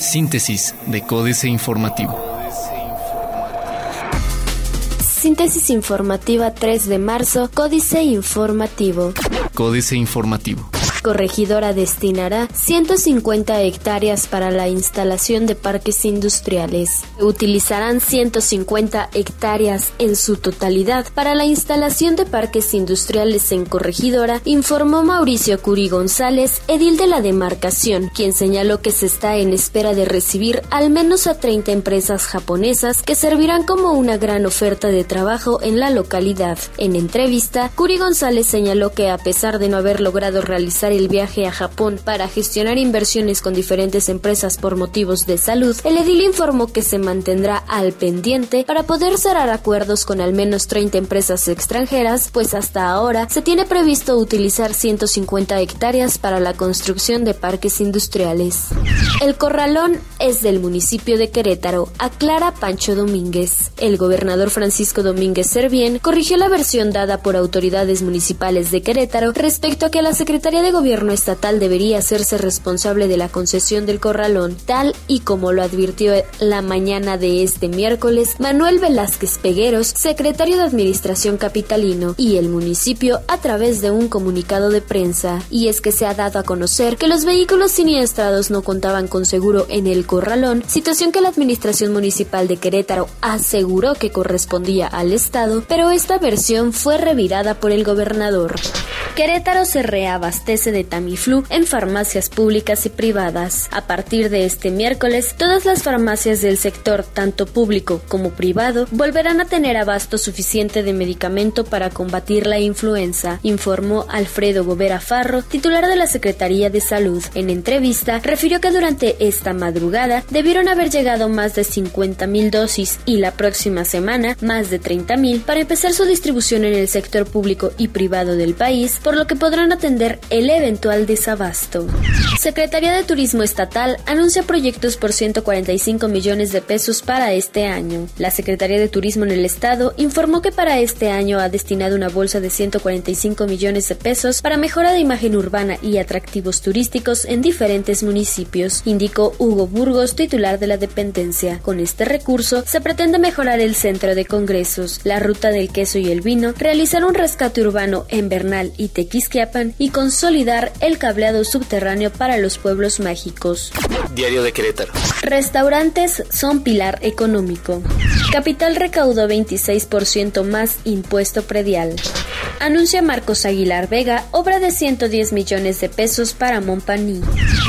Síntesis de Códice Informativo. Síntesis informativa 3 de marzo, Códice Informativo. Códice Informativo corregidora destinará 150 hectáreas para la instalación de parques industriales. Utilizarán 150 hectáreas en su totalidad para la instalación de parques industriales en Corregidora, informó Mauricio Curi González, edil de la demarcación, quien señaló que se está en espera de recibir al menos a 30 empresas japonesas que servirán como una gran oferta de trabajo en la localidad. En entrevista, Curi González señaló que a pesar de no haber logrado realizar el viaje a Japón para gestionar inversiones con diferentes empresas por motivos de salud, el edil informó que se mantendrá al pendiente para poder cerrar acuerdos con al menos 30 empresas extranjeras, pues hasta ahora se tiene previsto utilizar 150 hectáreas para la construcción de parques industriales. El corralón es del municipio de Querétaro, aclara Pancho Domínguez. El gobernador Francisco Domínguez Servién corrigió la versión dada por autoridades municipales de Querétaro respecto a que la Secretaría de gobierno estatal debería hacerse responsable de la concesión del corralón, tal y como lo advirtió la mañana de este miércoles Manuel Velázquez Pegueros, secretario de Administración capitalino, y el municipio a través de un comunicado de prensa. Y es que se ha dado a conocer que los vehículos siniestrados no contaban con seguro en el corralón, situación que la Administración Municipal de Querétaro aseguró que correspondía al Estado, pero esta versión fue revirada por el gobernador. Querétaro se reabastece de Tamiflu en farmacias públicas y privadas. A partir de este miércoles, todas las farmacias del sector, tanto público como privado, volverán a tener abasto suficiente de medicamento para combatir la influenza, informó Alfredo Gobera Farro, titular de la Secretaría de Salud. En entrevista, refirió que durante esta madrugada debieron haber llegado más de 50.000 dosis y la próxima semana más de 30.000 para empezar su distribución en el sector público y privado del país por lo que podrán atender el eventual desabasto. Secretaría de Turismo Estatal anuncia proyectos por 145 millones de pesos para este año. La Secretaría de Turismo en el Estado informó que para este año ha destinado una bolsa de 145 millones de pesos para mejora de imagen urbana y atractivos turísticos en diferentes municipios, indicó Hugo Burgos, titular de la dependencia. Con este recurso se pretende mejorar el centro de congresos, la ruta del queso y el vino, realizar un rescate urbano en Bernal y Tequisquiapan y consolidar el cableado subterráneo para los pueblos mágicos. Diario de Querétaro. Restaurantes son pilar económico. Capital recaudó 26% más impuesto predial. Anuncia Marcos Aguilar Vega obra de 110 millones de pesos para Montpaní.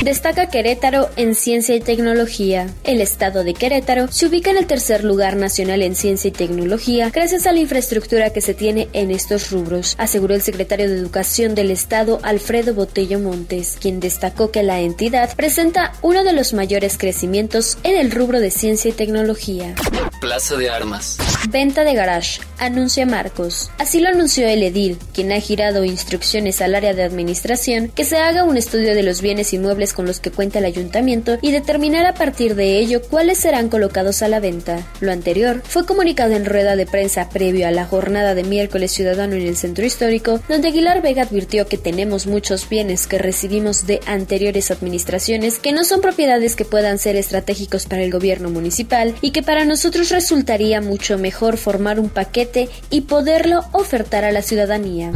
Destaca Querétaro en ciencia y tecnología. El estado de Querétaro se ubica en el tercer lugar nacional en ciencia y tecnología gracias a la infraestructura que se tiene en estos rubros, aseguró el secretario de Educación del Estado Alfredo Botello Montes, quien destacó que la entidad presenta uno de los mayores crecimientos en el rubro de ciencia y tecnología. Plaza de Armas. Venta de garage, anuncia Marcos. Así lo anunció el edil, quien ha girado instrucciones al área de administración que se haga un estudio de los bienes inmuebles con los que cuenta el ayuntamiento y determinar a partir de ello cuáles serán colocados a la venta. Lo anterior fue comunicado en rueda de prensa previo a la jornada de miércoles ciudadano en el centro histórico, donde Aguilar Vega advirtió que tenemos muchos bienes que recibimos de anteriores administraciones que no son propiedades que puedan ser estratégicos para el gobierno municipal y que para nosotros resultaría mucho mejor formar un paquete y poderlo ofertar a la ciudadanía.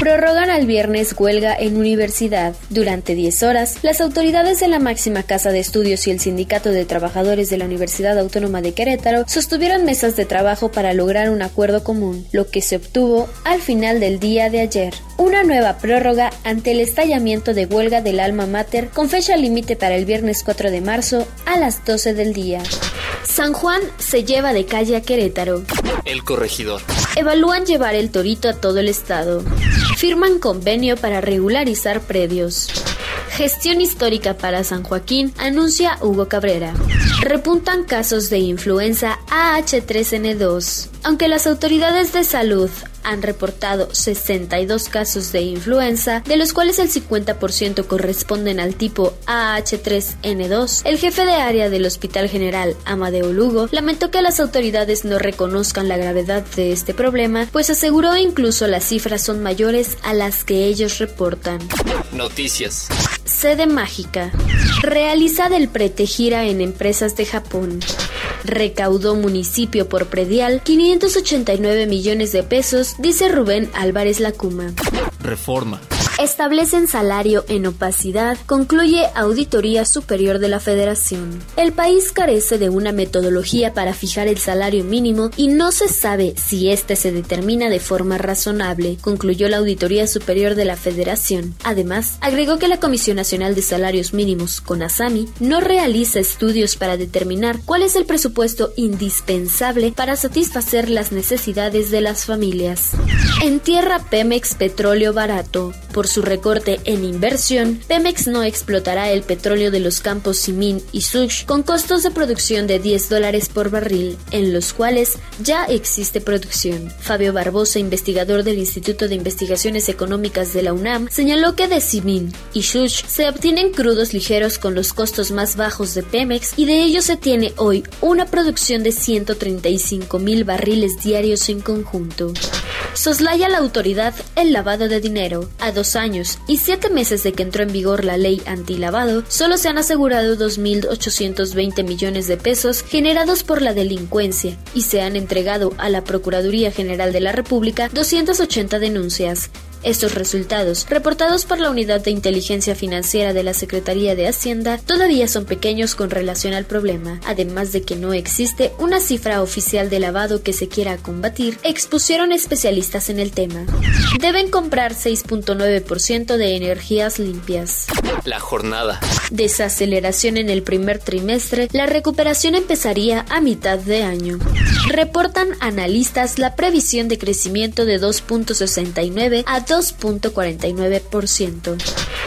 Prorrogan al viernes huelga en universidad. Durante 10 horas, las autoridades de la máxima casa de estudios y el sindicato de trabajadores de la Universidad Autónoma de Querétaro sostuvieron mesas de trabajo para lograr un acuerdo común, lo que se obtuvo al final del día de ayer. Una nueva prórroga ante el estallamiento de huelga del alma mater con fecha límite para el viernes 4 de marzo a las 12 del día. San Juan se lleva de calle a Querétaro. El corregidor. Evalúan llevar el torito a todo el estado. Firman convenio para regularizar predios. Gestión histórica para San Joaquín, anuncia Hugo Cabrera. Repuntan casos de influenza AH3N2. Aunque las autoridades de salud han reportado 62 casos de influenza, de los cuales el 50% corresponden al tipo AH3N2. El jefe de área del Hospital General, Amadeo Lugo, lamentó que las autoridades no reconozcan la gravedad de este problema, pues aseguró incluso las cifras son mayores a las que ellos reportan. Noticias. Sede mágica. Realizada el pretegira en empresas de Japón. Recaudó municipio por predial 589 millones de pesos, dice Rubén Álvarez Lacuma. Reforma. Establecen salario en opacidad, concluye Auditoría Superior de la Federación. El país carece de una metodología para fijar el salario mínimo y no se sabe si éste se determina de forma razonable, concluyó la Auditoría Superior de la Federación. Además, agregó que la Comisión Nacional de Salarios Mínimos, CONASAMI, no realiza estudios para determinar cuál es el presupuesto indispensable para satisfacer las necesidades de las familias. En tierra Pemex Petróleo Barato. Por su recorte en inversión, Pemex no explotará el petróleo de los campos Simin y Such con costos de producción de 10 dólares por barril, en los cuales ya existe producción. Fabio Barbosa, investigador del Instituto de Investigaciones Económicas de la UNAM, señaló que de Simin y Such se obtienen crudos ligeros con los costos más bajos de Pemex y de ellos se tiene hoy una producción de 135 mil barriles diarios en conjunto. Soslaya la autoridad el lavado de dinero. A dos años y siete meses de que entró en vigor la ley antilavado, solo se han asegurado 2.820 millones de pesos generados por la delincuencia y se han entregado a la Procuraduría General de la República 280 denuncias. Estos resultados, reportados por la Unidad de Inteligencia Financiera de la Secretaría de Hacienda, todavía son pequeños con relación al problema, además de que no existe una cifra oficial de lavado que se quiera combatir, expusieron especialistas en el tema. Deben comprar 6.9% de energías limpias. La jornada. Desaceleración en el primer trimestre, la recuperación empezaría a mitad de año. Reportan analistas la previsión de crecimiento de 2.69 a 2.49%.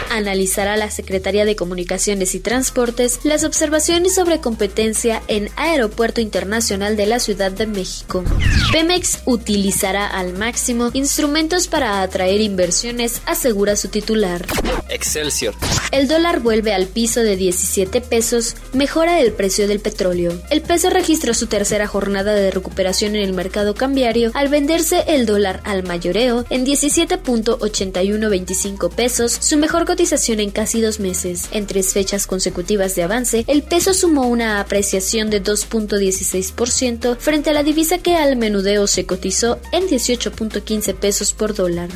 Analizará la Secretaría de Comunicaciones y Transportes las observaciones sobre competencia en Aeropuerto Internacional de la Ciudad de México. Pemex utilizará al máximo instrumentos para atraer inversiones, asegura su titular. Excelsior. El dólar vuelve al piso de 17 pesos, mejora el precio del petróleo. El peso registró su tercera jornada de recuperación en el mercado cambiario al venderse el dólar al mayoreo en 17.8125 pesos, su mejor cotización en casi dos meses. En tres fechas consecutivas de avance, el peso sumó una apreciación de 2.16% frente a la divisa que al menudeo se cotizó en 18.15 pesos por dólar.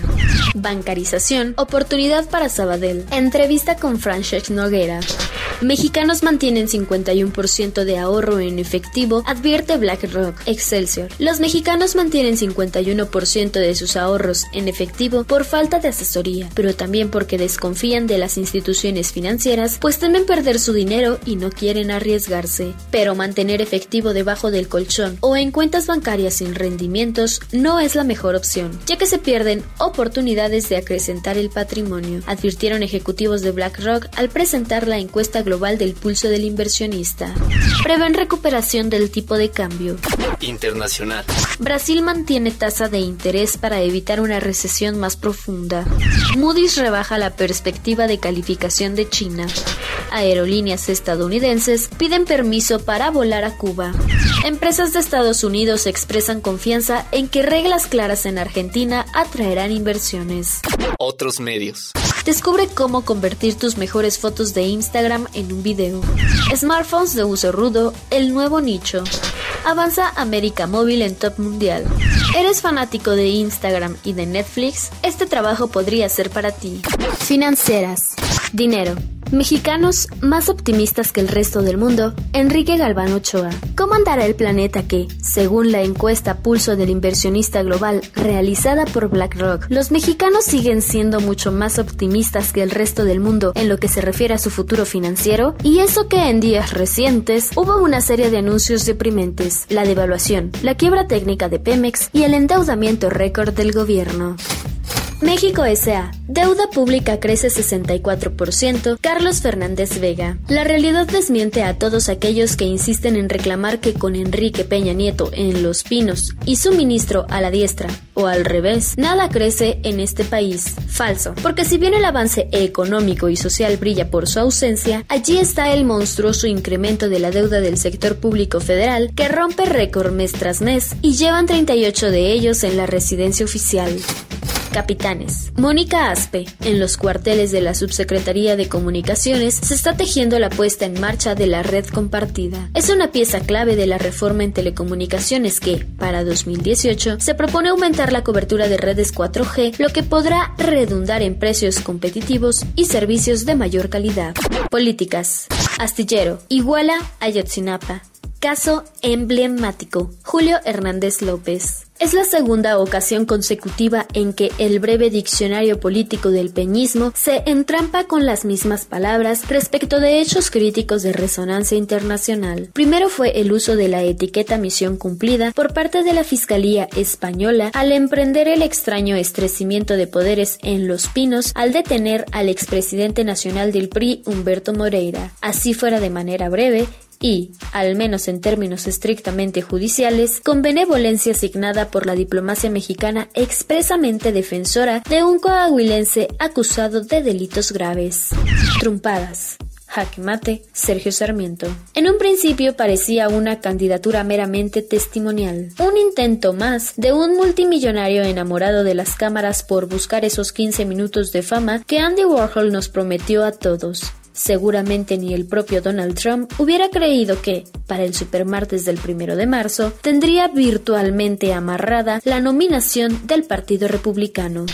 Bancarización, oportunidad para Sabadell. Entrevista con Francesc Noguera. Mexicanos mantienen 51% de ahorro en efectivo, advierte BlackRock. Excelsior. Los mexicanos mantienen 51% de sus ahorros en efectivo por falta de asesoría, pero también porque desconfían de las instituciones financieras, pues temen perder su dinero y no quieren arriesgarse. Pero mantener efectivo debajo del colchón o en cuentas bancarias sin rendimientos no es la mejor opción, ya que se pierden oportunidades de acrecentar el patrimonio, advirtieron ejecutivos de BlackRock al presentar la encuesta global del pulso del inversionista. Prevén recuperación del tipo de cambio. Internacional. Brasil mantiene tasa de interés para evitar una recesión más profunda. Moody's rebaja la perspectiva de calificación de China. Aerolíneas estadounidenses piden permiso para volar a Cuba. Empresas de Estados Unidos expresan confianza en que reglas claras en Argentina atraerán inversiones. Otros medios. Descubre cómo convertir tus mejores fotos de Instagram en un video. Smartphones de uso rudo, el nuevo nicho. Avanza América Móvil en top mundial. ¿Eres fanático de Instagram y de Netflix? Este trabajo podría ser para ti. Financieras. Dinero. Mexicanos más optimistas que el resto del mundo, Enrique Galván Ochoa. ¿Cómo andará el planeta que, según la encuesta Pulso del Inversionista Global realizada por BlackRock, los mexicanos siguen siendo mucho más optimistas que el resto del mundo en lo que se refiere a su futuro financiero? Y eso que en días recientes hubo una serie de anuncios deprimentes, la devaluación, la quiebra técnica de Pemex y el endeudamiento récord del gobierno. México S.A. Deuda pública crece 64%. Carlos Fernández Vega. La realidad desmiente a todos aquellos que insisten en reclamar que con Enrique Peña Nieto en Los Pinos y su ministro a la diestra, o al revés, nada crece en este país. Falso. Porque si bien el avance económico y social brilla por su ausencia, allí está el monstruoso incremento de la deuda del sector público federal que rompe récord mes tras mes y llevan 38 de ellos en la residencia oficial. Capitanes. Mónica Aspe, en los cuarteles de la Subsecretaría de Comunicaciones, se está tejiendo la puesta en marcha de la red compartida. Es una pieza clave de la reforma en telecomunicaciones que, para 2018, se propone aumentar la cobertura de redes 4G, lo que podrá redundar en precios competitivos y servicios de mayor calidad. Políticas. Astillero. Iguala Ayotzinapa. Caso emblemático. Julio Hernández López. Es la segunda ocasión consecutiva en que el breve diccionario político del peñismo se entrampa con las mismas palabras respecto de hechos críticos de resonancia internacional. Primero fue el uso de la etiqueta misión cumplida por parte de la Fiscalía española al emprender el extraño estrecimiento de poderes en Los Pinos al detener al expresidente nacional del PRI Humberto Moreira. Así fuera de manera breve, y, al menos en términos estrictamente judiciales, con benevolencia asignada por la diplomacia mexicana expresamente defensora de un coahuilense acusado de delitos graves. Trumpadas. Jaque mate, Sergio Sarmiento. En un principio parecía una candidatura meramente testimonial, un intento más de un multimillonario enamorado de las cámaras por buscar esos 15 minutos de fama que Andy Warhol nos prometió a todos. Seguramente ni el propio Donald Trump hubiera creído que, para el supermartes del primero de marzo, tendría virtualmente amarrada la nominación del Partido Republicano.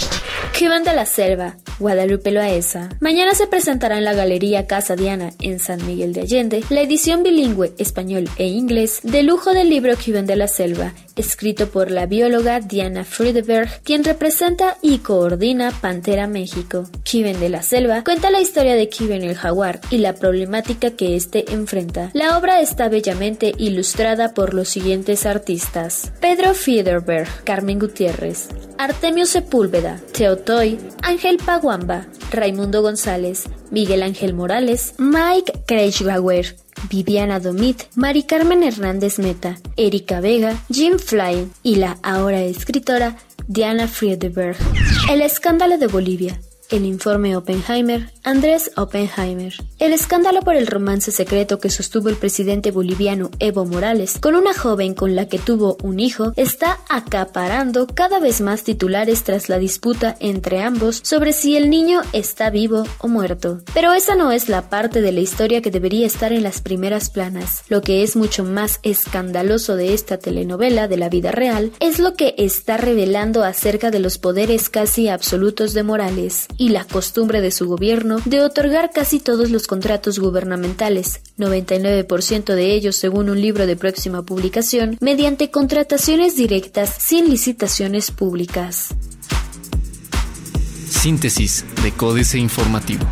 van de la Selva, Guadalupe Loaesa. Mañana se presentará en la Galería Casa Diana en San Miguel de Allende la edición bilingüe español e inglés de lujo del libro Kiven de la Selva, escrito por la bióloga Diana Friedeberg, quien representa y coordina Pantera México. Kiven de la Selva cuenta la historia de Kiven el jaguar y la problemática que éste enfrenta. La obra está bellamente ilustrada por los siguientes artistas: Pedro Friederberg, Carmen Gutiérrez, Artemio Sepúlveda, Teotoy, Ángel Paguamba, Raimundo González, Miguel Ángel Morales, Mike Kreischbauer, Viviana Domit, Mari Carmen Hernández Meta, Erika Vega, Jim Fly y la ahora escritora Diana Friedeberg. El escándalo de Bolivia, el informe Oppenheimer, Andrés Oppenheimer. El escándalo por el romance secreto que sostuvo el presidente boliviano Evo Morales con una joven con la que tuvo un hijo está acaparando cada vez más titulares tras la disputa entre ambos sobre si el niño está vivo o muerto. Pero esa no es la parte de la historia que debería estar en las primeras planas. Lo que es mucho más escandaloso de esta telenovela de la vida real es lo que está revelando acerca de los poderes casi absolutos de Morales y la costumbre de su gobierno de otorgar casi todos los contratos gubernamentales, 99% de ellos según un libro de próxima publicación, mediante contrataciones directas sin licitaciones públicas. Síntesis de Códice Informativo.